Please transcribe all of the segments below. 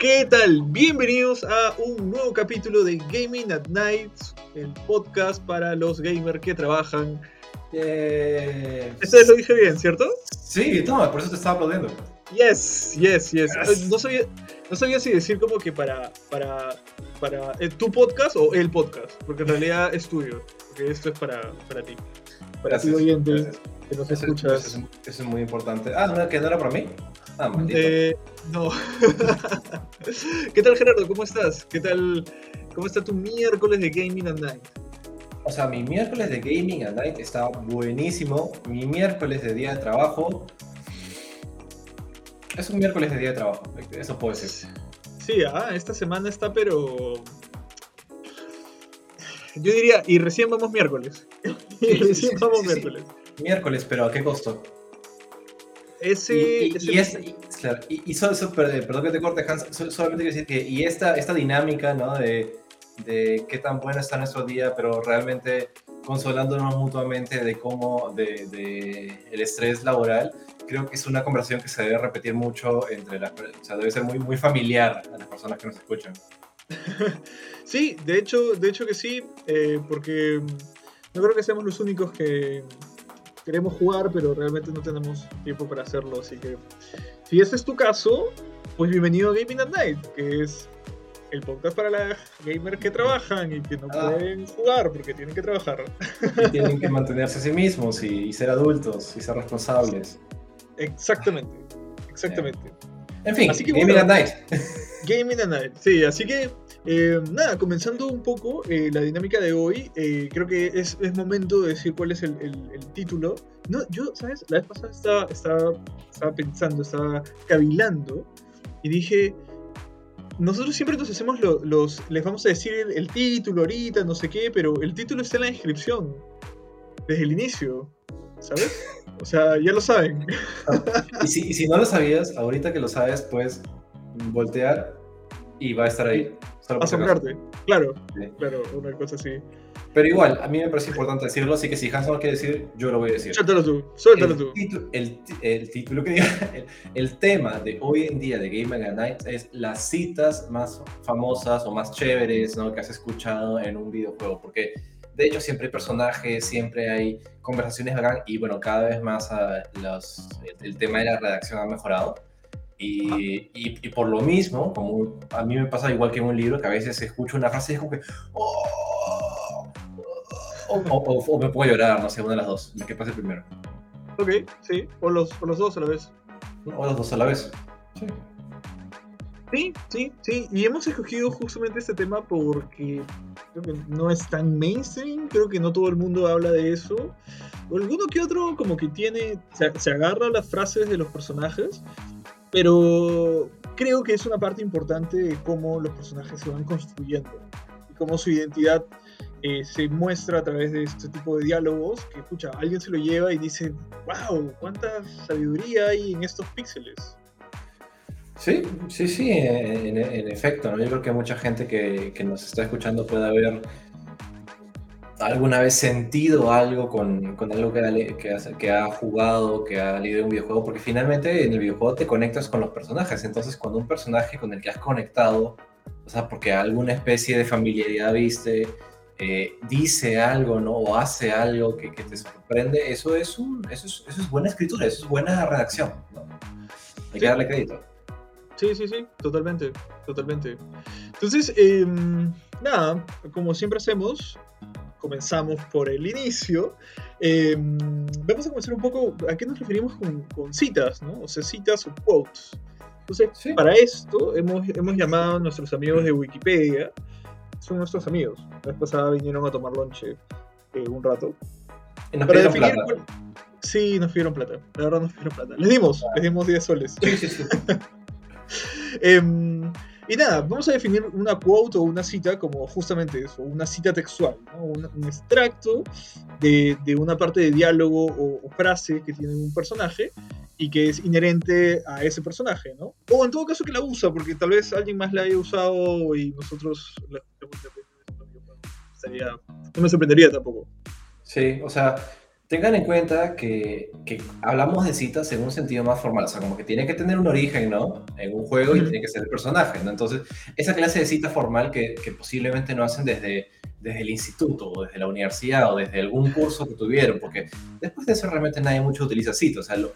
¿Qué tal? Bienvenidos a un nuevo capítulo de Gaming at Night, el podcast para los gamers que trabajan. Yeah. Vez lo dije bien, ¿cierto? Sí, no, por eso te estaba aplaudiendo. Yes, yes, yes. Yes. No, sabía, no sabía si decir como que para, para, para eh, tu podcast o el podcast, porque en realidad es tuyo, porque esto es para, para ti, para ti Gracias, oyente gracias. que nos Eso, escuchas. eso es, eso es muy importante. Ah, ¿no, que no era para mí? Ah, maldito. Eh, no. ¿Qué tal Gerardo? ¿Cómo estás? ¿Qué tal? ¿Cómo está tu miércoles de Gaming at Night? O sea, mi miércoles de Gaming at Night está buenísimo. Mi miércoles de día de trabajo... Es un miércoles de día de trabajo, eso puedo decir. Sí, ah, esta semana está, pero. Yo diría, y recién vamos miércoles. y Sí, recién sí, vamos sí. miércoles. Miércoles, pero ¿a qué costo? Ese. y, y- ese- y es- claro, y- so- so- per- perdón que te corte, Hans, so- solamente quiero decir que y esta, esta dinámica, ¿no? De, de qué tan bueno está nuestro día, pero realmente consolándonos mutuamente de cómo, de, de el estrés laboral, creo que es una conversación que se debe repetir mucho entre las, o sea, debe ser muy, muy familiar a las personas que nos escuchan. Sí, de hecho, de hecho que sí, eh, porque no creo que seamos los únicos que queremos jugar, pero realmente no tenemos tiempo para hacerlo. Así que, si ese es tu caso, pues bienvenido a Gaming at Night, que es el podcast para las gamers que trabajan y que no Ah. pueden jugar porque tienen que trabajar. Y tienen que mantenerse a sí mismos y, y ser adultos y ser responsables. Exactamente, exactamente. En fin, Así que Gaming bueno. at Night. Gaming at Night, sí, así que eh, nada, comenzando un poco eh, la dinámica de hoy, eh, creo que es, es momento de decir cuál es el, el- el título. No, yo, ¿sabes? La vez pasada estaba, estaba, estaba pensando, estaba cavilando y dije, nosotros siempre nos hacemos lo- los, les vamos a decir el, el título ahorita, no sé qué, pero el título está en la descripción, desde el inicio, ¿sabes? O sea, ya lo saben. Y si, y si no lo sabías, ahorita que lo sabes, puedes voltear y va a estar ahí. Asombrarte, claro, Sí. claro, una cosa así. Pero igual, a mí me parece importante decirlo, así que si Hans no lo quiere decir, yo lo voy a decir. Suéltalo tú, suéltalo El, tú. el, el título que diga, el, el tema de hoy en día de Game at Night es las citas más famosas o más chéveres ¿no? que has escuchado en un videojuego. Porque de hecho siempre hay personajes, siempre hay conversaciones bacán y bueno, cada vez más ah, los- el tema de la redacción ha mejorado. Y, y- y por lo mismo, como a mí me pasa igual que en un libro, que a veces escucho una frase y es como que... "Oh", o, o- o- o me puedo llorar, no sé, una de las dos. ¿Qué pasa primero? Ok, sí, o los, o los dos a la vez. O las dos a la vez. Sí. Sí, sí, sí. Y hemos escogido justamente este tema porque creo que no es tan mainstream, creo que no todo el mundo habla de eso. O alguno que otro como que tiene, se, se agarra a las frases de los personajes, pero creo que es una parte importante de cómo los personajes se van construyendo y cómo su identidad eh, se muestra a través de este tipo de diálogos que, escucha, alguien se lo lleva y dice, wow, cuánta sabiduría hay en estos píxeles. Sí, sí, sí, en, efecto, ¿no? Yo creo que mucha gente que, que nos está escuchando puede haber alguna vez sentido algo con, con algo que ha, que, ha, que ha jugado, que ha leído un videojuego, porque finalmente en el videojuego te conectas con los personajes, entonces cuando un personaje con el que has conectado, o sea, porque alguna especie de familiaridad viste, eh, dice algo, ¿no? O hace algo que, que te sorprende, eso es, un, eso, es, eso es buena escritura, eso es buena redacción, ¿no? Hay Sí. que darle crédito. Sí, sí, sí, totalmente, totalmente. Entonces, em, nada, como siempre hacemos, comenzamos por el inicio. Em, vamos a comenzar un poco, ¿a qué nos referimos con, con citas, no? O sea, citas o quotes. Entonces, Sí. para esto hemos, hemos llamado a nuestros amigos de Wikipedia, son nuestros amigos. La vez pasada vinieron a tomar lonche eh, un rato. Y nos Para definir plata. cuál- Sí, nos pidieron plata, la verdad nos pidieron plata. Les dimos, les dimos 10 soles. Sí, sí, sí. Em, y nada, vamos a definir una quote o una cita como justamente eso, una cita textual, ¿no? un, un extracto de, de una parte de diálogo o, o frase que tiene un personaje y que es inherente a ese personaje, ¿no? O en todo caso que la usa, porque tal vez alguien más la haya usado y nosotros la bueno, estaría- no me sorprendería tampoco. Sí, o sea, tengan en cuenta que, que, hablamos de citas en un sentido más formal, o sea, como que tiene que tener un origen, ¿no? En un juego y tiene que ser el personaje, ¿no? Entonces, esa clase de cita formal que, que, posiblemente no hacen desde, desde el instituto o desde la universidad o desde algún curso que tuvieron, porque después de eso realmente nadie mucho utiliza citas, o sea, lo,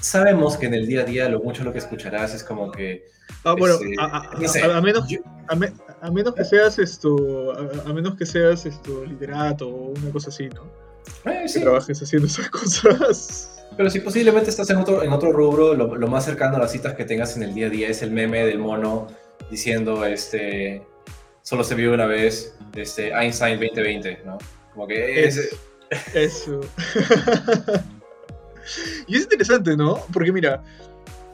sabemos que en el día a día lo mucho lo que escucharás es como que... Ah, bueno, a, menos, a, menos que seas esto, a, menos que seas esto literato o una cosa así, ¿no? Eh, sí. Que trabajes haciendo esas cosas. Pero si posiblemente estás en otro, en otro rubro, lo, lo, más cercano a las citas que tengas en el día a día es el meme del mono diciendo, este, solo se vio una vez, este, Einstein 2020, ¿no? Como que es... Eso. y es interesante, ¿no? Porque mira,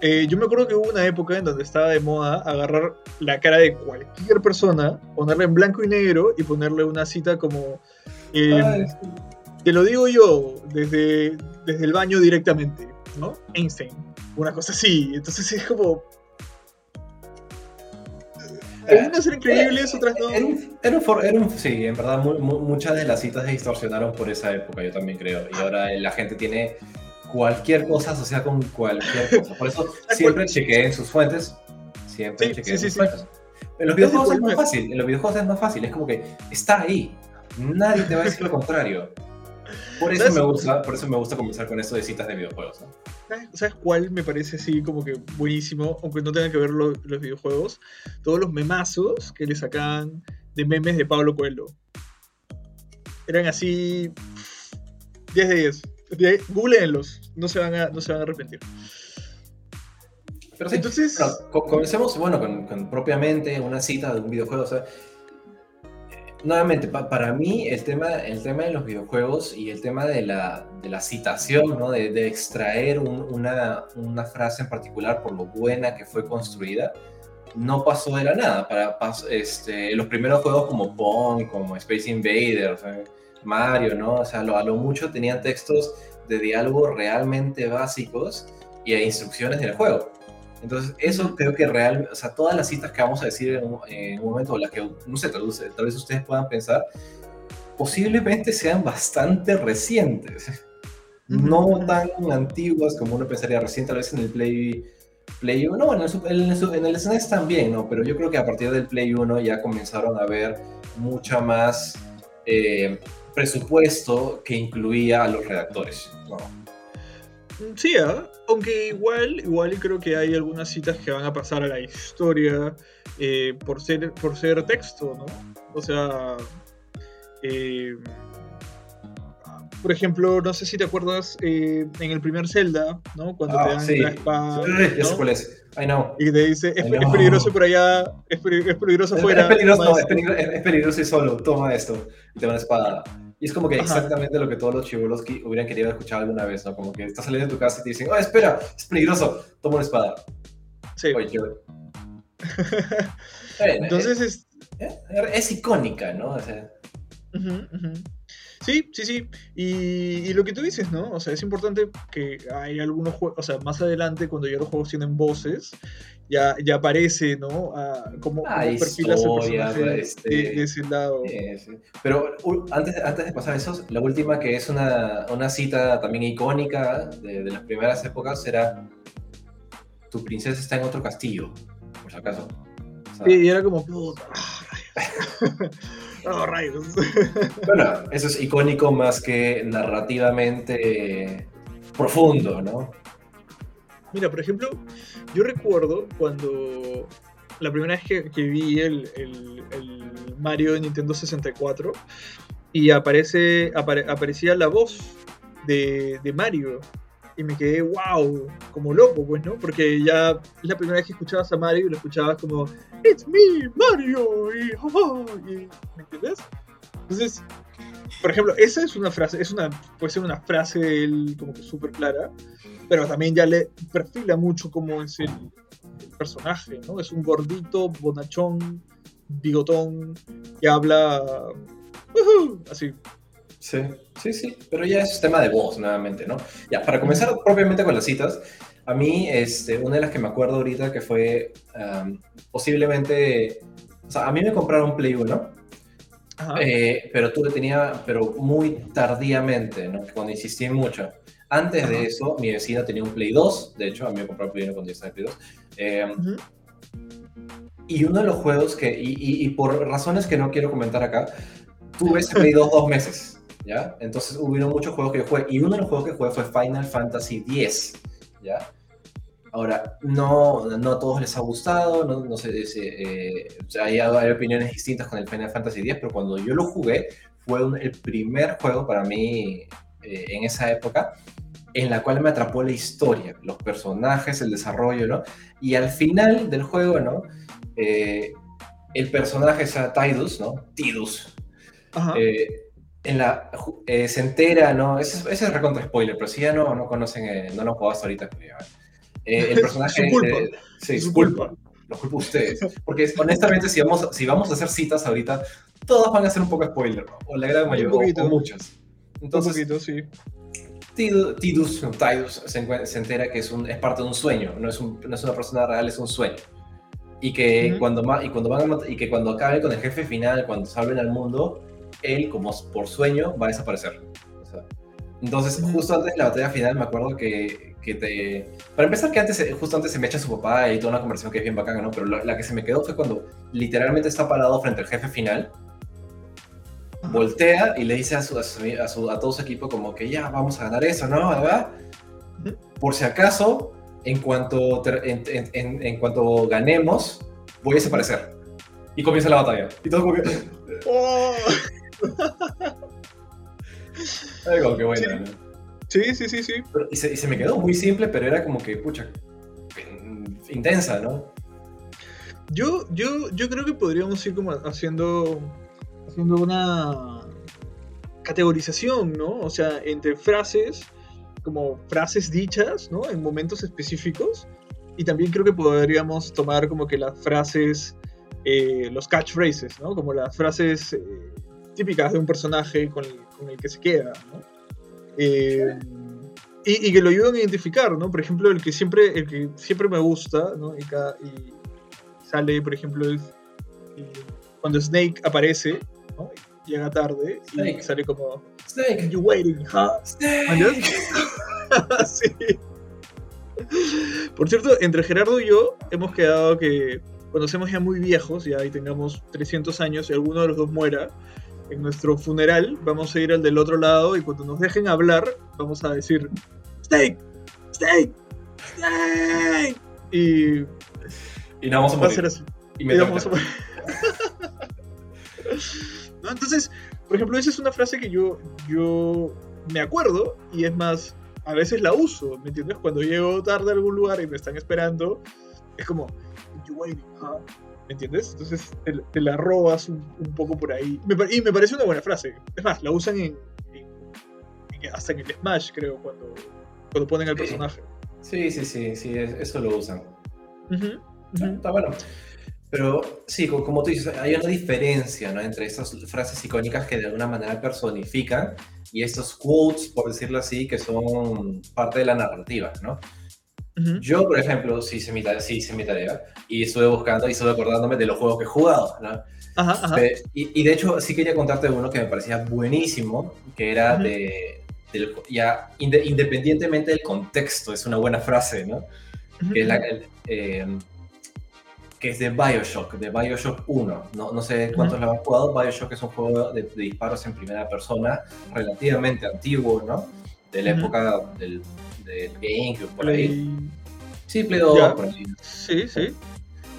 eh, yo me acuerdo que hubo una época en donde estaba de moda agarrar la cara de cualquier persona, ponerla en blanco y negro y ponerle una cita como... Eh, te lo digo yo desde, desde el baño directamente, ¿no? Einstein, una cosa así. Entonces es como... Algunas eran increíbles, otras no. Era un, era un, sí, en verdad muchas de las citas se distorsionaron por esa época, yo también creo. Y ahora la gente tiene cualquier cosa asociada con cualquier cosa. Por eso siempre chequeen sus fuentes. Siempre chequeen sus fuentes. En los videojuegos es más fácil. En los videojuegos es más fácil. Es como que está ahí. Nadie te va a decir lo contrario. Por eso, me gusta, por eso me gusta comenzar con esto de citas de videojuegos. ¿Sabes cuál me parece así como que buenísimo? Aunque no tengan que ver los videojuegos. Todos los memazos que le sacan de memes de Pablo Coelho. Eran así 10 de 10. Googleenlos, no se van a, no se van a arrepentir. Pero sí, Entonces, comencemos bueno, con, propiamente una cita de un videojuego. O sea, nuevamente, para mí el tema, el tema de los videojuegos y el tema de la, de la citación, ¿no? de, de extraer una, una, frase en particular por lo buena que fue construida, no pasó de la nada. Para, este, los primeros juegos como Pong, como Space Invaders, Mario, ¿no? O sea, lo, a lo mucho tenían textos de diálogo realmente básicos y de instrucciones del juego. Entonces, eso creo que real, o sea, todas las citas que vamos a decir en un, momento, o las que no se traduce, tal vez ustedes puedan pensar, posiblemente sean bastante recientes. No tan antiguas como uno pensaría recién, tal vez en el Play, Play 1, no, en el, en el SNES también, ¿no? Pero yo creo que a partir del Play 1 ya comenzaron a ver mucha más eh, presupuesto que incluía a los redactores. Sí, ¿ah? Aunque igual, igual creo que hay algunas citas que van a pasar a la historia eh, por, ser, por ser texto, ¿no? O sea, eh, por ejemplo, no sé si te acuerdas eh, en el primer Zelda, ¿no? Cuando te ah, dan la espada. ¿no? cuál es. I know. Y te dice, es, peligroso por allá, es, peligroso afuera. Es, peligroso, es, peligroso, es, peligroso y solo, toma esto. Y te da una espada. Y es como que exactamente lo que todos los chivolos hubieran querido escuchar alguna vez, ¿no? Como que estás saliendo de tu casa y te dicen, oh, espera, es peligroso, toma una espada. Sí. Oye, Entonces es... Eh, es... icónica, ¿no? O sea... Sí, sí, sí. Y, lo que tú dices, ¿no? O sea, es importante que hay algunos juegos, o sea, más adelante cuando ya los juegos tienen voces, ya, ya aparece, ¿no? Ah, como, ah, perfilas el personaje este, de, ese lado. Pero antes, antes de pasar a eso, la última que es una, una cita también icónica de, de, las primeras épocas será tu princesa está en otro castillo, por si acaso. sí, y era como, Oh, bueno, eso es icónico más que narrativamente profundo, ¿no? Mira, por ejemplo, yo recuerdo cuando la primera vez que, vi el, Mario de Nintendo 64 y aparece, aparecía la voz de, de Mario y me quedé, wow, como loco, pues, ¿no? Porque ya es la primera vez que escuchabas a Mario y lo escuchabas como, It's me, Mario, y, y ¿me entiendes? Entonces, por ejemplo, esa es una frase, es una, puede ser una frase de él como que súper clara, pero también ya le perfila mucho cómo es el, personaje, ¿no? Es un gordito, bonachón, bigotón, que habla así, Sí, sí, sí, pero ya es tema de voz nuevamente, ¿no? Ya, para comenzar propiamente con las citas, a mí, este, una de las que me acuerdo ahorita que fue posiblemente, o sea, a mí me compraron Play 1 Eh, pero tú tenía, pero muy tardíamente, ¿no? Cuando insistí mucho. Antes de eso, mi vecina tenía un Play 2, de hecho, a mí me compró el Play 1 cuando yo estaba en Play 2. Eh, y uno de los juegos que, y, por razones que no quiero comentar acá, tuve ese Play 2 dos meses, ¿ya? Entonces hubieron muchos juegos que yo jugué, y uno de los juegos que jugué fue Final Fantasy X, ¿ya? Ahora, no, no a todos les ha gustado, no, no sé, eh, hay, hay, opiniones distintas con el Final Fantasy X, pero cuando yo lo jugué, fue el primer juego para mí eh, en esa época en la cual me atrapó la historia, los personajes, el desarrollo, ¿no? Y al final del juego, ¿no? Eh, el personaje es Tidus, ¿no? Tidus. Eh, en la, eh, se entera, ¿no? Ese, ese, es recontra spoiler, pero si ya no, no conocen, no lo jugaste ahorita, pues el personaje... su culpa. sí, su culpa. Lo culpo ustedes. Porque honestamente, si vamos, si vamos a hacer citas ahorita, todas van a ser un poco spoiler, ¿no? O la gran mayoría, o, muchas. Entonces, un poquito, sí. Tidus, Tidus se, se, entera que es, un, es parte de un sueño, no es, un, no es una persona real, es un sueño y que, cuando, y, cuando van a, y que cuando acabe con el jefe final, cuando salven al mundo, él, como por sueño, va a desaparecer. entonces, justo antes de la batalla final, me acuerdo que, que, te... Para empezar, que antes, justo antes se me echa su papá y toda una conversación que es bien bacana, ¿no? Pero la, que se me quedó fue cuando literalmente está parado frente al jefe final, voltea y le dice a, su, a, su, a, todo su equipo como que ya, vamos a ganar eso, ¿no? ¿verdad? Por si acaso, en cuanto, en, en, en, cuanto ganemos, voy a desaparecer. Y comienza la batalla. Y todo como que... ¡Oh! Como que bueno. Sí, sí, sí, sí. y, se, y, se, me quedó muy simple, pero era como que, pucha, intensa, ¿no? Yo, yo, yo creo que podríamos ir como haciendo, haciendo una categorización, ¿no? O sea, entre frases como frases dichas, ¿no? En momentos específicos. Y también creo que podríamos tomar como que las frases, eh, los catchphrases, ¿no? Como las frases eh, típicas de un personaje con el, que se queda, ¿no? Eh, y, que lo ayudan a identificar, ¿no? Por ejemplo, el que siempre, el que siempre me gusta, ¿no? Y, y sale, por ejemplo, cuando Snake aparece, ¿no? llega tarde y sale como Snake, you waiting, huh? Snake. sí. Por cierto, entre Gerardo y yo hemos quedado que cuando seamos ya muy viejos, ya y tengamos 300 años y alguno de los dos muera, en nuestro funeral vamos a ir al del otro lado y cuando nos dejen hablar vamos a decir Snake, Snake, Snake y y no vamos a morir. Y, me vamos a morir. Entonces, por ejemplo, esa es una frase que yo, yo me acuerdo y es más, a veces la uso, ¿me entiendes? Cuando llego tarde a algún lugar y me están esperando, es como, ¿me entiendes? Entonces te, la robas un, poco por ahí. y me parece una buena frase. Es más, la usan en, hasta en el Smash, creo, cuando, cuando ponen al personaje. Sí, sí, sí, sí, eso lo usan. Está bueno. Pero sí, como tú dices, hay una diferencia ¿no? entre estas frases icónicas que de alguna manera personifican y estos quotes, por decirlo así, que son parte de la narrativa, ¿no? Yo, por ejemplo, sí hice, mi tarea, sí hice mi tarea y estuve buscando y estuve acordándome de los juegos que he jugado, ¿no? Ajá, Y, de hecho, sí quería contarte uno que me parecía buenísimo, que era de, ya independientemente del contexto, es una buena frase, ¿no? Que es la, eh, que es de Bioshock, de Bioshock 1. No, no sé cuántos lo han jugado. Bioshock es un juego de, disparos en primera persona relativamente antiguo, ¿no? De la época del, del GameCube, por ahí. Sí, Play 2, por ahí. Sí, sí.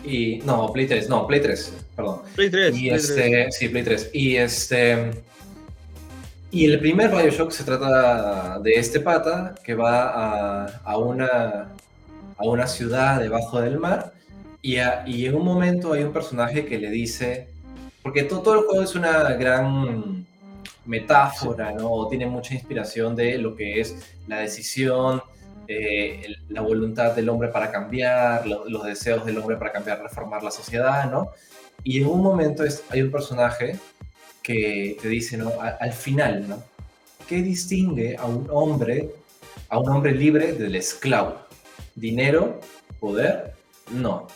Y, no, Play 3, no, Play 3, perdón. Play 3. Y este, sí, Play 3. Y este... Y el primer Bioshock se trata de este pata que va a, a, una, a una ciudad debajo del mar y, en un momento hay un personaje que le dice, porque todo, todo el juego es una gran metáfora, ¿no? Tiene mucha inspiración de lo que es la decisión, eh, la voluntad del hombre para cambiar, los deseos del hombre para cambiar, reformar la sociedad, ¿no? Y en un momento es, hay un personaje que te dice, ¿no? al final, ¿no? ¿Qué distingue a un hombre, a un hombre libre del esclavo? ¿Dinero? ¿Poder? No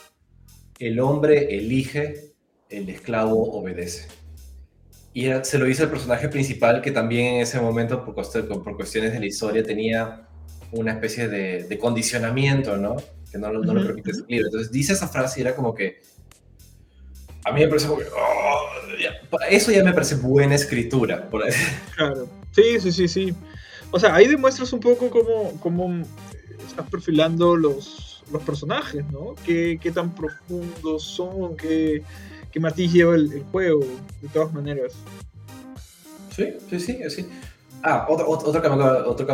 el hombre elige, el esclavo obedece. Y se lo hizo el personaje principal que también en ese momento, por, por cuestiones de la historia, tenía una especie de, condicionamiento, ¿no? Que no, no le permite libre. Entonces dice esa frase y era como que... A mí me parece como que... Oh, eso ya me parece buena escritura. Por ahí. Claro. Sí, sí, sí, sí. O sea, ahí demuestras un poco cómo, cómo estás perfilando los, los personajes, ¿no? Qué, qué tan profundos son, qué, qué matiz lleva el, juego, de todas maneras. Sí, sí, sí, sí. Ah, otro, otro, que, me acabo, otro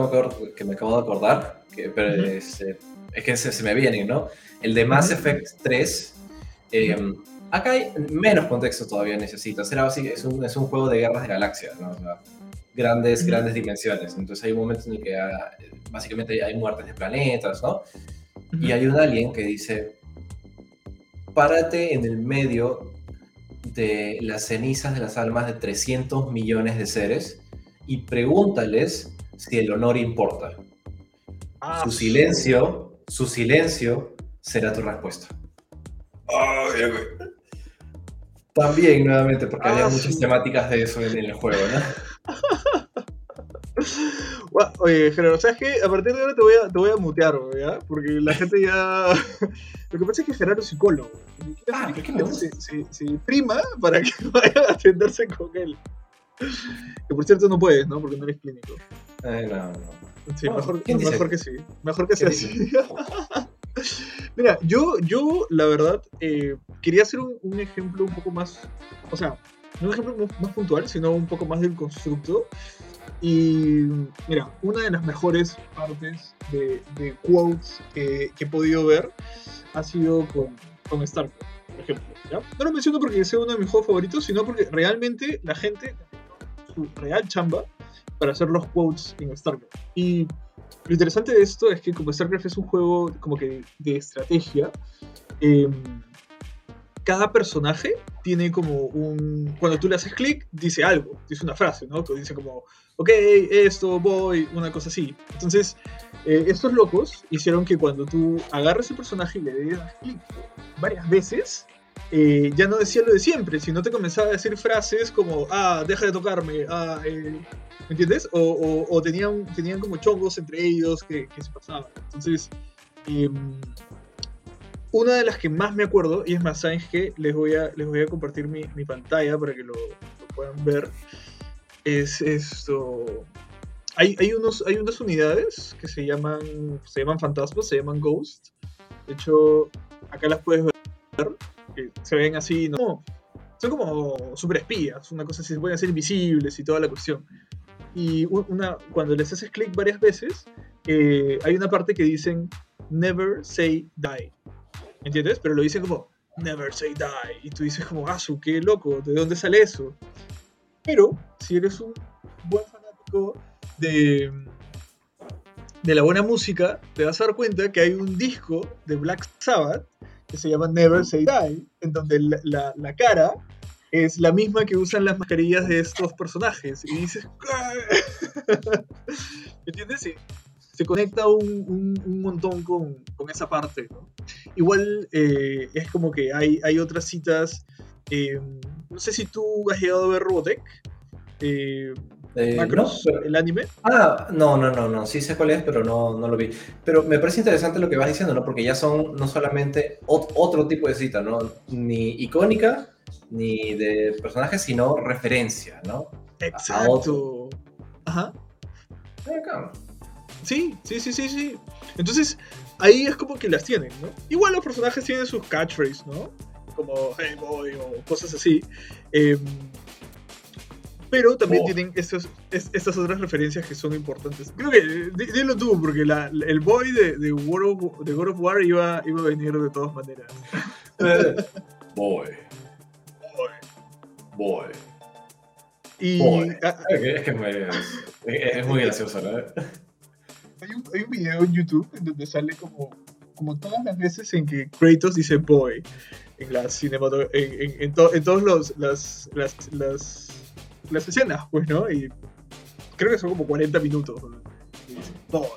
que, me acabo, de acordar, que, pero es, eh, es, que se, se, me vienen, ¿no? El de Mass Effect 3. Eh, acá hay menos contexto todavía necesitas. Era así, es, un, es un juego de guerras de galaxias, ¿no? grandes, grandes dimensiones. Entonces hay momentos en el que ah, básicamente hay muertes de planetas, ¿no? Y hay un alien que dice, párate en el medio de las cenizas de las almas de 300 millones de seres y pregúntales si el honor importa. Ah, su silencio, su silencio será tu respuesta. También, nuevamente, porque había ah, muchas temáticas de eso en el juego, ¿no? oye, Gerardo, ¿sabes qué? A partir de ahora te voy a, te voy a mutear, ¿ya? Porque la gente ya. Lo que pasa es que Gerardo es psicólogo. Ah, ¿qué se, se, prima para que vaya a atenderse con él. Que por cierto no puedes, ¿no? Porque no eres clínico. Eh, no, no. Sí, mejor, mejor que sí. Mejor que sea así. Mira, yo, yo la verdad, eh, quería hacer un, un, ejemplo un poco más. O sea, no un ejemplo más puntual, sino un poco más del constructo. Y mira, una de las mejores partes de, quotes que, he podido ver ha sido con, con por ejemplo. No lo menciono porque sea uno de mis juegos favoritos, sino porque realmente la gente su real chamba para hacer los quotes en StarCraft. Y lo interesante de esto es que como StarCraft es un juego como que de estrategia, eh, cada personaje tiene como un... Cuando tú le haces clic, dice algo, dice una frase, ¿no? Que dice como, ok, esto, voy, una cosa así. Entonces, eh, estos locos hicieron que cuando tú agarres el personaje y le des clic varias veces, eh, ya no decía lo de siempre, sino te comenzaba a decir frases como, ah, deja de tocarme, ah, eh", ¿me entiendes? O, tenían, tenían como chongos entre ellos que, se pasaban. Entonces, eh, una de las que más me acuerdo, y es más, ¿saben que Les voy a, les voy a compartir mi, mi pantalla para que lo, puedan ver. Es esto. Hay, hay, unos, hay unas unidades que se llaman, se llaman fantasmas, se llaman ghost. De hecho, acá las puedes ver, que se ven así, ¿no? Son como super espías, una cosa así, se pueden hacer invisibles y toda la cuestión. Y una, cuando les haces clic varias veces, eh, hay una parte que dicen never say die. ¿Entiendes? Pero lo dicen como, never say die. Y tú dices como, ah, qué loco, ¿de dónde sale eso? Pero si eres un buen fanático de, de la buena música, te vas a dar cuenta que hay un disco de Black Sabbath que se llama Never Say Die, en donde la, la, cara es la misma que usan las mascarillas de estos personajes. Y dices, ¿entiendes? Sí se conecta un, un, montón con, con, esa parte. ¿no? Igual eh, es como que hay, hay otras citas. Eh, no sé si tú has llegado a ver Robotech. Eh, eh Macros, el anime. Ah, no, no, no, no. Sí sé cuál es, pero no, no lo vi. Pero me parece interesante lo que vas diciendo, ¿no? Porque ya son no solamente otro tipo de cita, ¿no? Ni icónica, ni de personaje, sino referencia, ¿no? Exacto. Ajá. Acá. Sí, sí, sí, sí, sí. Entonces, ahí es como que las tienen, ¿no? Igual los personajes tienen sus catchphrases, ¿no? Como Hey Boy o cosas así. Em, pero también oh. tienen estos, estas otras referencias que son importantes. Creo que, dilo tú, porque la, el boy de, de, World of, de God of War iba, iba a venir de todas maneras. boy. Boy. Boy. Y, boy. es que es, es muy gracioso, ¿no? Hay un, hay un video en YouTube en donde sale como, como todas las veces en que Kratos dice boy en la en, en, en, todos los las, las, las, las, escenas, pues, ¿no? Y creo que son como 40 minutos. Y dice, boy,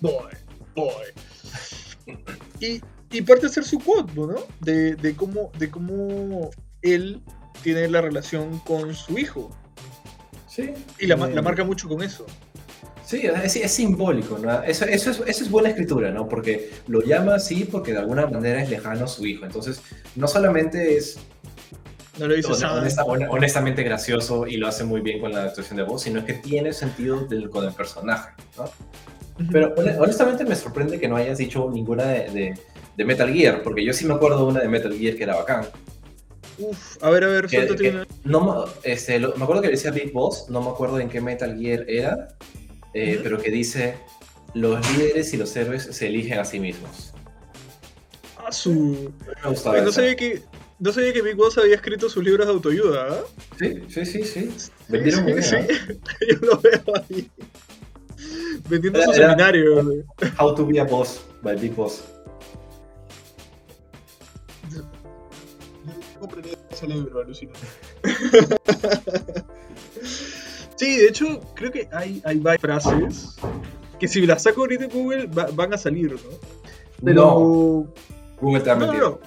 boy, boy. Y, y parte de ser su quote, ¿no? De, de, cómo, de cómo él tiene la relación con su hijo. Sí. Y la, Eh, la marca mucho con eso. Sí, es, es simbólico, ¿no? Eso, eso, es, eso es buena escritura, ¿no? Porque lo llama así porque de alguna manera es lejano a su hijo. Entonces, no solamente es No lo nada. honesta- hon- honestamente gracioso y lo hace muy bien con la actuación de voz, sino que tiene sentido del- con el personaje, ¿no? Pero hone- honestamente me sorprende que no hayas dicho ninguna de, de- de Metal Gear, porque yo sí me acuerdo de una de Metal Gear que era bacán. Uf, a ver, a ver, Que- que no, me- este, lo- me acuerdo que decía Big Boss, no me acuerdo en qué Metal Gear era, eh, pero que dice, los líderes y los héroes se eligen a sí mismos. Ah, su. No eso. sabía que. No sabía que Big Boss había escrito sus libros de autoayuda, ¿ah? Sí, sí, sí, sí. Vendieron muy bien, sí, ¿ah? Yo lo veo ahí. Vendiendo Era- su era- seminario. How to be a Boss, by Big Boss. compré ese libro, alucina. sí, de hecho, creo que hay, hay varias frases que si las saco ahorita en Google va- van a salir, ¿no? Pero. No, Google te ha No, no.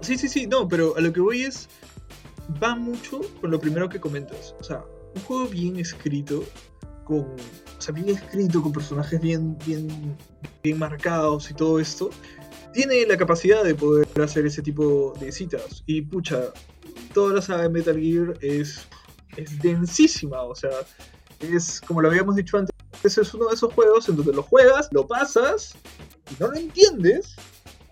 Sí, sí, sí, no, pero a lo que voy es. Va mucho con lo primero que comentas. O sea, un juego bien escrito, con. O sea, bien escrito, con personajes bien, bien, bien marcados y todo esto, tiene la capacidad de poder hacer ese tipo de citas. Y pucha, toda la saga de Metal Gear es, es densísima, o sea, es como lo habíamos dicho antes, ese es uno de esos juegos en donde lo juegas, lo pasas y no lo entiendes.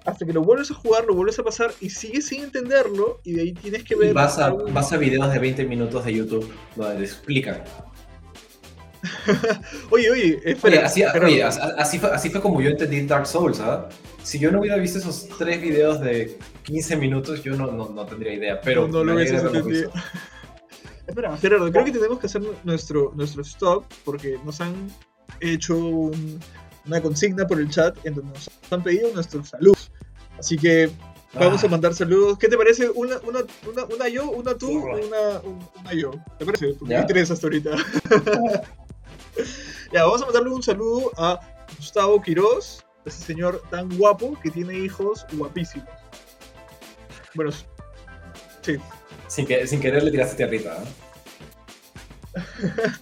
Hasta que lo vuelves a jugar, lo vuelves a pasar y sigues sin entenderlo, y de ahí tienes que ver. Y vas a, vas a videos de 20 minutos de YouTube donde te explican. Oye, oye, espera. Oye, así, oye, as- así, fue, así fue como yo entendí Dark Souls, ¿ah? Si yo no hubiera visto esos tres videos de 15 minutos, yo no, no, no tendría idea, pero no, no lo haberlo entendido. Espera, Gerardo, creo que tenemos que hacer nuestro, nuestro stop porque nos han hecho un- una consigna por el chat en donde nos han pedido nuestros saludos. Así que vamos Ah. a mandar saludos. ¿Qué te parece? Una, una, una, una yo, una tú, una, un- una yo. ¿Te parece? Porque Ya. me interesa hasta ahorita. ya, vamos a mandarle un saludo a Gustavo Quiroz, ese señor tan guapo que tiene hijos guapísimos. Bueno, sí. Sin, que, sin querer le tiraste tierrita, ¿ah?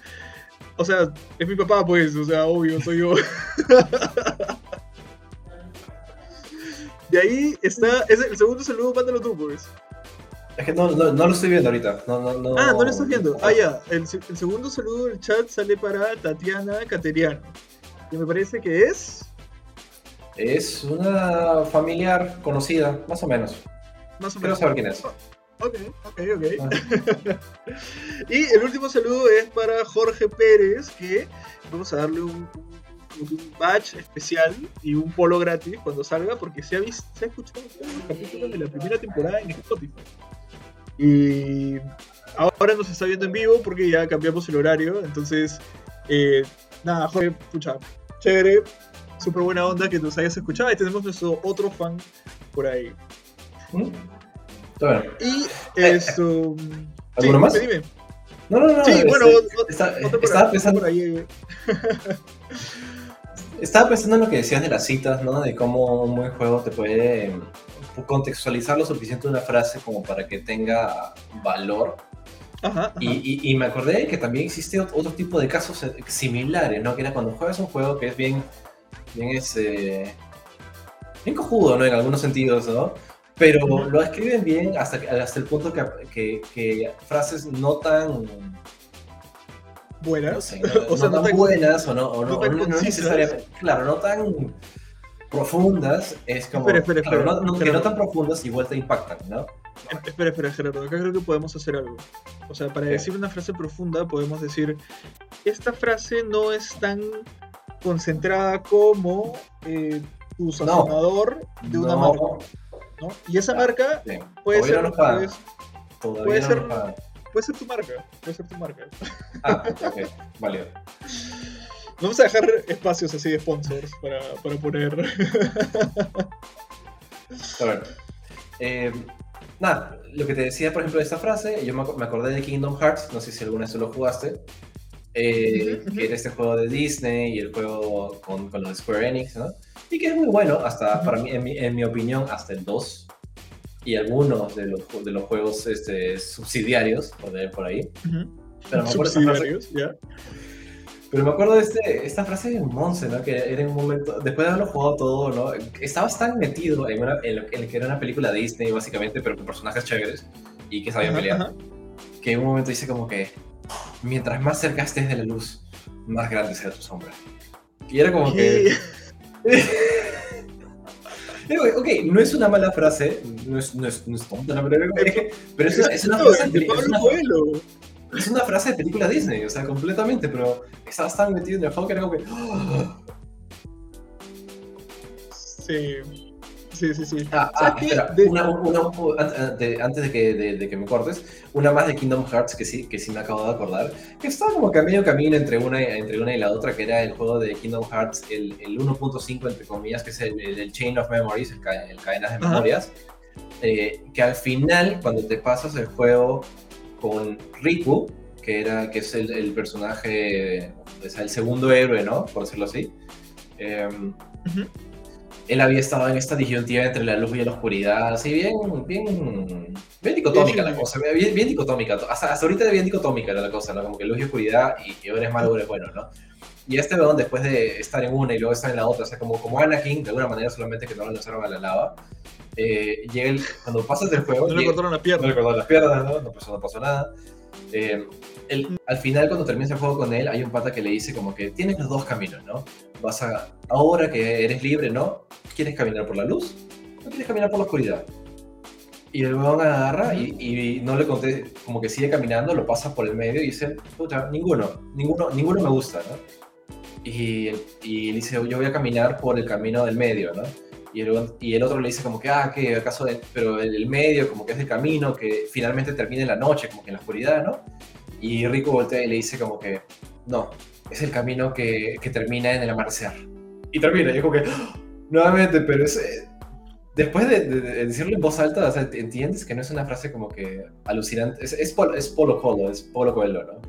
O sea, es mi papá, pues, o sea, obvio, soy yo. De ahí está, ese, el segundo saludo, mándalo tú, pues. Es que no, no, no lo estoy viendo ahorita. No, no, no, Ah, no lo estás viendo. Ah, ya. El, se- el segundo saludo del chat sale para Tatiana Cateriano. Que me parece que es. Es una familiar conocida, más o menos. Más o Quiero menos. saber quién es. Ok, ok, ok. Ah. Y el último saludo es para Jorge Pérez, que vamos a darle un, un, un badge especial y un polo gratis cuando salga, porque se ha, visto, se ha escuchado los capítulos de la primera temporada en Spotify. Y ahora nos está viendo en vivo porque ya cambiamos el horario, entonces, eh, nada, Jorge, pucha, chévere, súper buena onda que nos hayas escuchado y tenemos nuestro otro fan por ahí. ¿Mm? Y Eh, esto... ¿Alguno sí, más? Dime. No, no, no. Sí, este, bueno, está- estaba, pensando, por ahí. estaba pensando en lo que decías de las citas, ¿no? De cómo un buen juego te puede eh, contextualizar lo suficiente una frase como para que tenga valor. Ajá, ajá. Y, y- y me acordé que también existe ot- otro tipo de casos eh, similares, ¿no? Que era cuando juegas un juego que es bien, bien, este, bien cojudo, ¿no? En algunos sentidos, ¿no? Pero lo escriben bien hasta, hasta el punto que, que, que frases no tan, no Buenas. sé, no, o sea, no no tan tan- buenas o no, o o necesariamente, claro, no tan profundas, es como, Espera, espera, claro, espera, no- que no tan profundas igual te impactan, ¿no? Eh, Espera, espera, Gerardo. Acá creo que podemos hacer algo. O sea, para ¿Qué? decir una frase profunda, podemos decir: Esta frase no es tan concentrada como eh, tu sazonador de una marca. ¿No? Y esa Ah, marca bien. puede ser, no puede, no ser- puede ser tu marca. Puede ser tu marca. Ah, ok, válido. Vamos a dejar espacios así de sponsors para, para poner. A ver. Eh, nada, lo que te decía, por ejemplo, de esta frase, yo me, ac- me acordé de Kingdom Hearts, no sé si alguna vez lo jugaste, eh, Ujú, ujú. que era este juego de Disney y el juego con, con los de Square Enix, ¿no? Y que es muy bueno, hasta, Ujú. para mí, en mi, en mi opinión, hasta el 2. y algunos de los, de los juegos este, subsidiarios, por ahí. Pero me acuerdo subsidiarios, ya. Pero me acuerdo de este, esta frase de Monse, ¿no? Que era en un momento, después de haberlo jugado todo, ¿no? Estabas tan metido en, una, en, lo, que era una película Disney, básicamente, pero con personajes chéveres y que sabían pelear, que en un momento dice como que, mientras más cerca estés de la luz, más grande será tu sombra. Y era como que... ok, no es una mala frase, no es, no es, no es tonta, pero, pero es, es, una frase... Es una, es una frase de película Disney, o sea, completamente, pero estabas tan metido en el juego que era como que. Sí. Sí, sí, sí. Ah, ah espera, una, antes de que, de, que, me cortes, una más de Kingdom Hearts que sí, que sí me acabo de acordar, que estaba como camino camino entre una, entre una y la otra, que era el juego de Kingdom Hearts, el, el 1.5, entre comillas, que es el, el, Chain of Memories, el, el cadenas de memorias, eh, que al final, cuando te pasas el juego con Riku, que, era, que es el, personaje, es el segundo héroe, ¿no? Por decirlo así. Em, él había estado en esta disyuntiva entre la luz y la oscuridad, así bien, bien, bien dicotómica la cosa, bien, bien dicotómica. Hasta, hasta, ahorita bien dicotómica era la cosa, ¿no? Como que luz y oscuridad y, y eres malo o eres bueno, ¿no? Y este weón, después de estar en una y luego estar en la otra, o sea, como, como Anakin, de alguna manera solamente que no lo lanzaron a la lava, eh, llega cuando pasas del juego... No le cortaron la pierna. No le cortaron las piernas, ¿no? No pasó, no pasó nada. Eh, el, al final, cuando terminas el juego con él, hay un pata que le dice como que tienes los dos caminos, ¿no? Vas a, ahora que eres libre, ¿no? ¿Quieres caminar por la luz o quieres caminar por la oscuridad? Y el weón agarra y, y, no le conté, como que sigue caminando, lo pasa por el medio y dice, puta, ninguno, ninguno, ninguno me gusta, ¿no? Y, y dice, yo voy a caminar por el camino del medio, ¿no? Y el, y el otro le dice como que, ah, que acaso, de, pero el, medio como que es el camino, que finalmente termina en la noche, como que en la oscuridad, ¿no? Y Rico voltea y le dice como que, no, es el camino que, que termina en el amanecer. Y termina, y es como que, ¡Ah! nuevamente, pero es... Eh, después de, decirlo en voz alta, o sea, entiendes que no es una frase como que alucinante. Es, es, Polo, es Polo Coelho, es Polo Coelho, ¿no?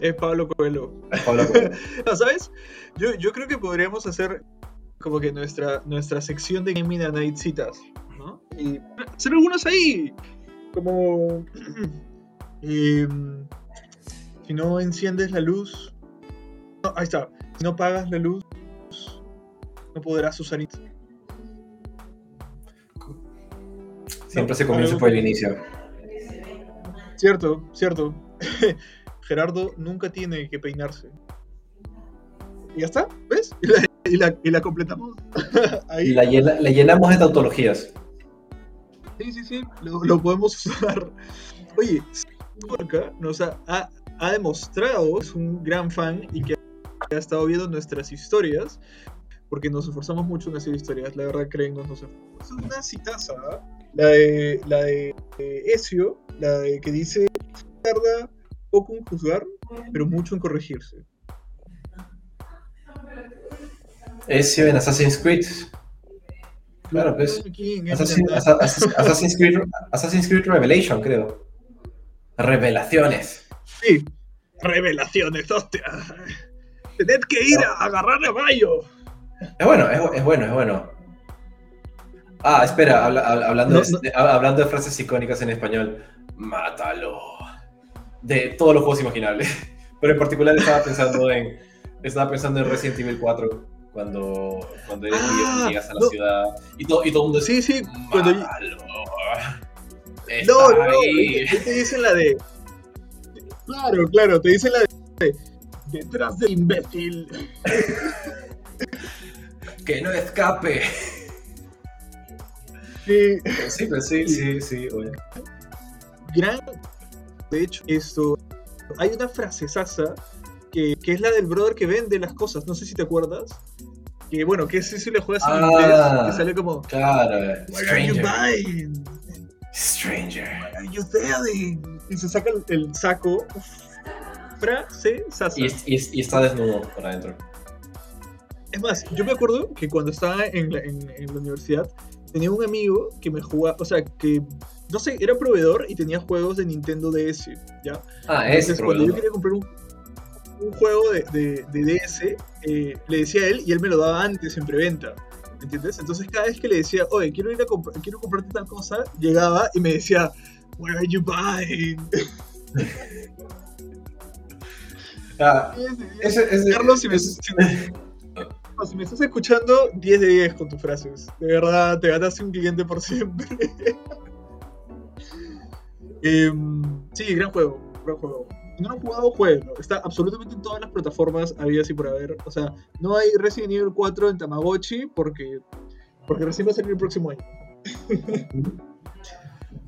Es Pablo Coelho. Pablo Coelho. ¿Sabes? Yo, yo creo que podríamos hacer como que nuestra, nuestra sección de Gaming Night citas, ¿no? Y hacer algunas ahí, como... Em, si no enciendes la luz... ahí está. Si no pagas la luz, no podrás usar... Siempre se comienza por el inicio. Cierto, cierto. Gerardo nunca tiene que peinarse. Y ya está, ¿ves? y la, y la completamos. Ahí. Y la, llenamos de tautologías. Sí, sí, sí, lo, podemos usar. Oye, nos ha, ha, demostrado, es un gran fan y que ha estado viendo nuestras historias, porque nos esforzamos mucho en hacer historias, la verdad, creen, nos esforzamos. Es una citaza, la de, la de, Ezio, la de que dice, tarda poco en juzgar, pero mucho en corregirse. Ezio en Assassin's Creed. Claro, pues. Assassin's, Creed, Assassin's Creed Revelation, creo. Revelaciones. Sí, revelaciones, hostia. Tened que ir a agarrar a Mayo. Es bueno, es, bueno, es bueno. Ah, espera, hablando, De, hablando de frases icónicas en español. Mátalo. De todos los juegos imaginables. Pero en particular estaba pensando en. Estaba pensando en Resident Evil 4 cuando, cuando eres ah, llegas a la ciudad y todo, y todo el mundo Sí, sí, cuando No, no, ahí. te dicen la de. Claro, claro, te dicen la de. Detrás del imbécil. que no escape. Sí, sí, pues sí, sí, sí, Gran. De hecho, esto. Hay una frase sasa que, que, es la del brother que vende las cosas, no sé si te acuerdas. Que bueno, que ese sí le juegas en ah, inglés, que sale como. Claro, What are you buying? Stranger. You selling? Y se saca el, saco. Frase. Y, y, y, está desnudo por adentro. Es más, yo me acuerdo que cuando estaba en la, en, en la universidad, tenía un amigo que me jugaba, o sea, que no sé, era proveedor y tenía juegos de Nintendo DS, ¿ya? Ah, es cuando yo quería comprar un, un juego de, de, DS, eh, le decía a él y él me lo daba antes en preventa. ¿Entiendes? Entonces cada vez que le decía, oye, quiero ir a quiero comprarte tal cosa, llegaba y me decía, where are you buying? Ah, Carlos, si me, si me estás escuchando, 10 de 10 con tus frases. De verdad, te ganaste un cliente por siempre. Em, sí, gran juego, gran juego. No han jugado, jueguenlo. Está absolutamente en todas las plataformas habidas y por haber. O sea, no hay Resident Evil 4 en Tamagotchi porque, porque recién va a salir el próximo año.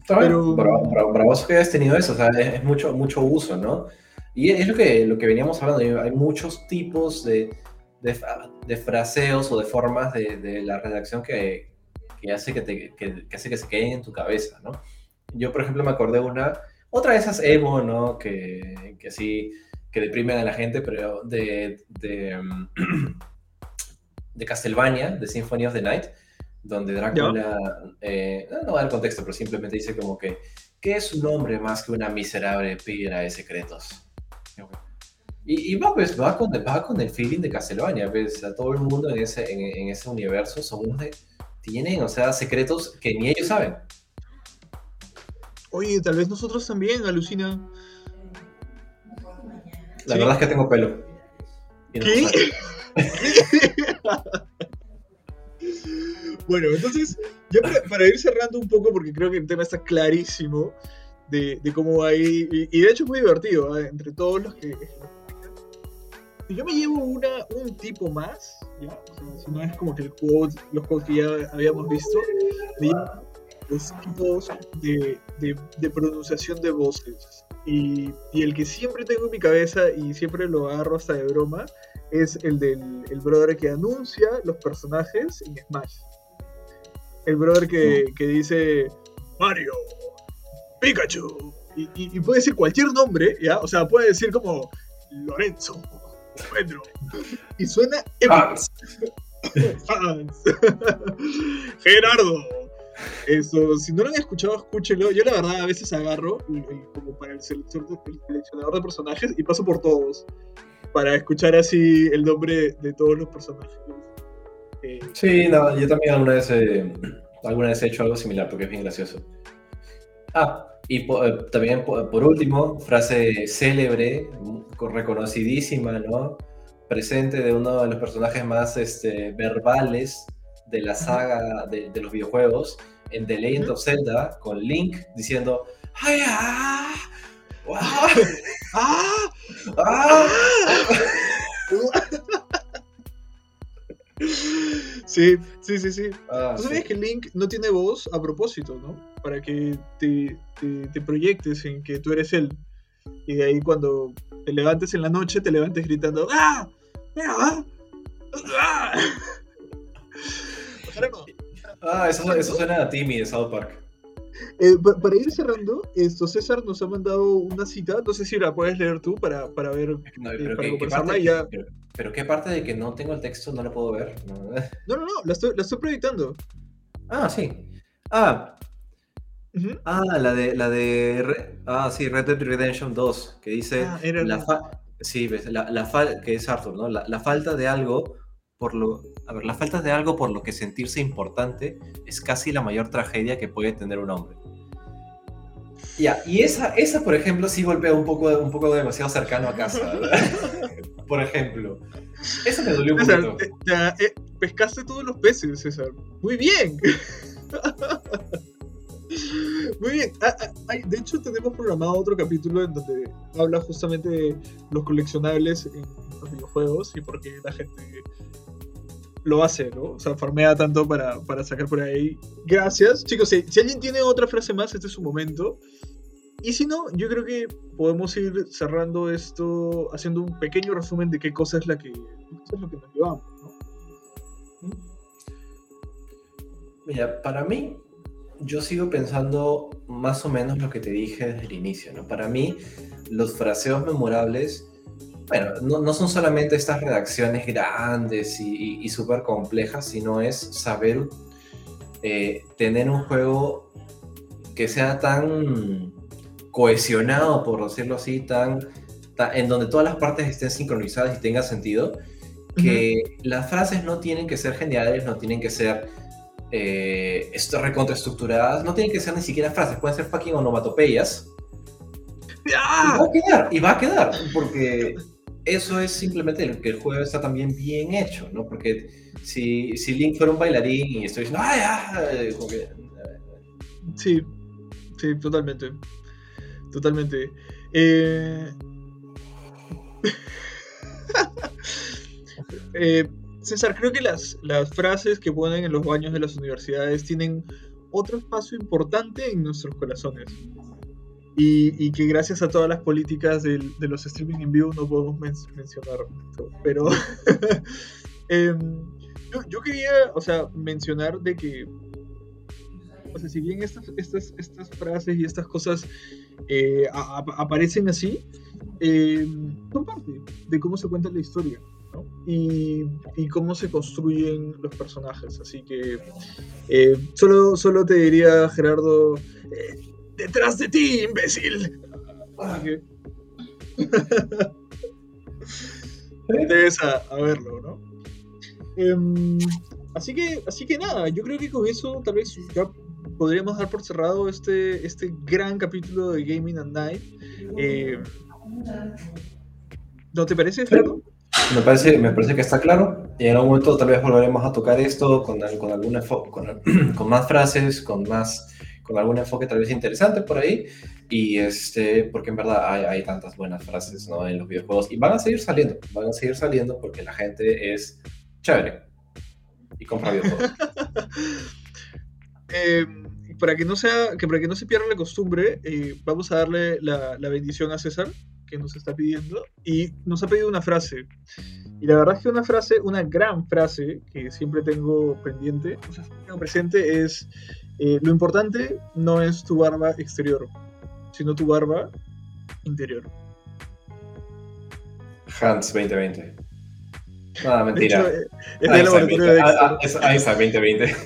Pero... Para, vos que hayas tenido eso, o sea, es, mucho, mucho uso, ¿no? Y es lo que, lo que veníamos hablando, hay muchos tipos de, de, fraseos o de formas de, de la redacción que, que hace que, te, que, que, hace que se queden en tu cabeza, ¿no? Yo, por ejemplo, me acordé de una, otra de esas emo, ¿no? Que, que sí, que deprimen a la gente, pero de, de, de Castlevania, de Symphony of the Night, donde Drácula, eh, no va a dar contexto, pero simplemente dice como que, ¿qué es un hombre más que una miserable pira de secretos? Y, va, pues, va, con, va con el feeling de Castlevania, ¿ves? A todo el mundo en ese, en, ese universo son de, tienen, o sea, secretos que ni ellos saben. Oye, tal vez nosotros también, alucina. La verdad es que tengo pelo. ¿Qué? bueno, entonces, ya para, ir cerrando un poco, porque creo que el tema está clarísimo de, cómo va ahí, y, de hecho es muy divertido, ¿eh? entre todos los que... Si yo me llevo una, un tipo más, ¿ya? si no es como que el quote, los quotes que ya habíamos visto, tipos de, de, pronunciación de voces. Y, y, el que siempre tengo en mi cabeza y siempre lo agarro hasta de broma es el del el brother que anuncia los personajes en Smash. El brother que, que dice Mario, Pikachu. Y, y, puede decir cualquier nombre, ¿ya? O sea, puede decir como Lorenzo, Pedro. Y suena Fans. Fans. Gerardo. Eso, si no lo han escuchado, escúchenlo. Yo la verdad a veces agarro como para el seleccionador de personajes y paso por todos para escuchar así el nombre de todos los personajes. Eh, sí, no, yo también alguna vez, alguna vez he hecho algo similar porque es bien gracioso. Ah, y eh, también por último, frase célebre, reconocidísima, ¿no? Presente de uno de los personajes más este, verbales de la saga de, los videojuegos en The Legend of Zelda con Link diciendo ¡Ay, ah! ¡Ah! ¡Ah! ¡Ah! Sí, sí, sí, sí. Ah, ¿Tú sabías que Link no tiene voz a propósito, no? Para que te, te, proyectes en que tú eres él. Y de ahí cuando te levantes en la noche, te levantes gritando ¡Ah! ¡Ah! ¡Ah! Ah, eso, eso suena a Timmy de South Park. Eh, para ir cerrando, esto César nos ha mandado una cita, no sé si la puedes leer tú para, para ver, no, pero, eh, qué, parte, ya... pero, qué parte de que no tengo el texto no la puedo ver. No, no, no, la, estoy, la estoy proyectando. Ah, sí. Ah, Ah, la de, la de, ah, sí, Red Dead Redemption 2, que dice, ah, la sí, la, la que es Arthur, ¿no? La, la, falta de algo por lo, a ver, la falta de algo por lo que sentirse importante es casi la mayor tragedia que puede tener un hombre. Ya, y esa, esa, por ejemplo, sí golpea un poco, un poco demasiado cercano a casa, por ejemplo. Esa me dolió un poquito. Eh, pescaste todos los peces, César. Muy bien. Muy bien. Ah, ah, de hecho, tenemos programado otro capítulo en donde habla justamente de los coleccionables en los videojuegos y por qué la gente lo hace, ¿no? O sea, farmea tanto para, para sacar por ahí. Gracias. Chicos, si, alguien tiene otra frase más, este es su momento. Y si no, yo creo que podemos ir cerrando esto, haciendo un pequeño resumen de qué cosa es la que es lo que nos llevamos, ¿no? Mira, para mí, yo sigo pensando más o menos lo que te dije desde el inicio, ¿no? Para mí, los fraseos memorables bueno, no, son solamente estas redacciones grandes y, súper complejas, sino es saber eh, tener un juego que sea tan cohesionado, por decirlo así, tan, en donde todas las partes estén sincronizadas y tenga sentido, que las frases no tienen que ser geniales, no tienen que ser eh, recontraestructuradas, no tienen que ser ni siquiera frases, pueden ser fucking onomatopeyas. Y va a quedar, y va a quedar, porque eso es simplemente que el juego está también bien hecho, ¿no? Porque si, si Link fuera un bailarín y estoy diciendo, ¡ay, ay! Como que, Sí, sí, totalmente. Totalmente. Eh... eh, César, creo que las, las frases que ponen en los baños de las universidades tienen otro espacio importante en nuestros corazones. Y, que gracias a todas las políticas de, los streaming en vivo no podemos men mencionar. Pero eh, yo, quería, o sea, mencionar de que, o sea, si bien estas, estas, estas frases y estas cosas eh, aparecen así, eh, son parte de cómo se cuenta la historia. ¿no? Y, y, cómo se construyen los personajes. Así que eh, solo, solo te diría, Gerardo, eh, detrás de ti, imbécil. Okay. Debes a, a, verlo, ¿no? Eh, así que, así que nada, yo creo que con eso tal vez ya podríamos dar por cerrado este, este gran capítulo de Gaming at Night. Eh, ¿No te parece, Gerardo? Me parece, me parece que está claro. Y en algún momento tal vez volveremos a tocar esto con, con, alguna con, con más frases, con más con algún enfoque tal vez interesante por ahí. Y este, porque en verdad hay, hay, tantas buenas frases ¿no? en los videojuegos. Y van a seguir saliendo, van a seguir saliendo porque la gente es chévere. Y compra videojuegos. eh, para que no sea, que para que no se pierda la costumbre, eh, vamos a darle la, la bendición a César que nos está pidiendo y nos ha pedido una frase. Y la verdad es que una frase, una gran frase que siempre tengo pendiente, o sea, tengo presente es eh, lo importante no es tu barba exterior, sino tu barba interior. Hans 2020. Nada, mentira. De hecho, es del laboratorio de Ahí está, 2020.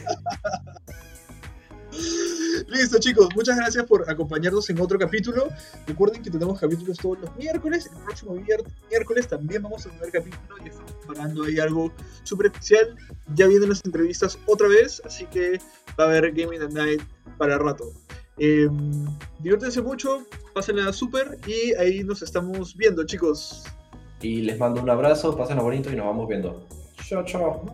Listo, chicos. Muchas gracias por acompañarnos en otro capítulo. Recuerden que tenemos capítulos todos los miércoles. El próximo miércoles también vamos a tener capítulo y estamos preparando ahí algo súper especial. Ya vienen las entrevistas otra vez, así que va a haber Gaming at Night para rato. Eh, diviértanse mucho, pásenla súper y ahí nos estamos viendo, chicos. Y les mando un abrazo, pásenla bonito y nos vamos viendo. Chao, chao.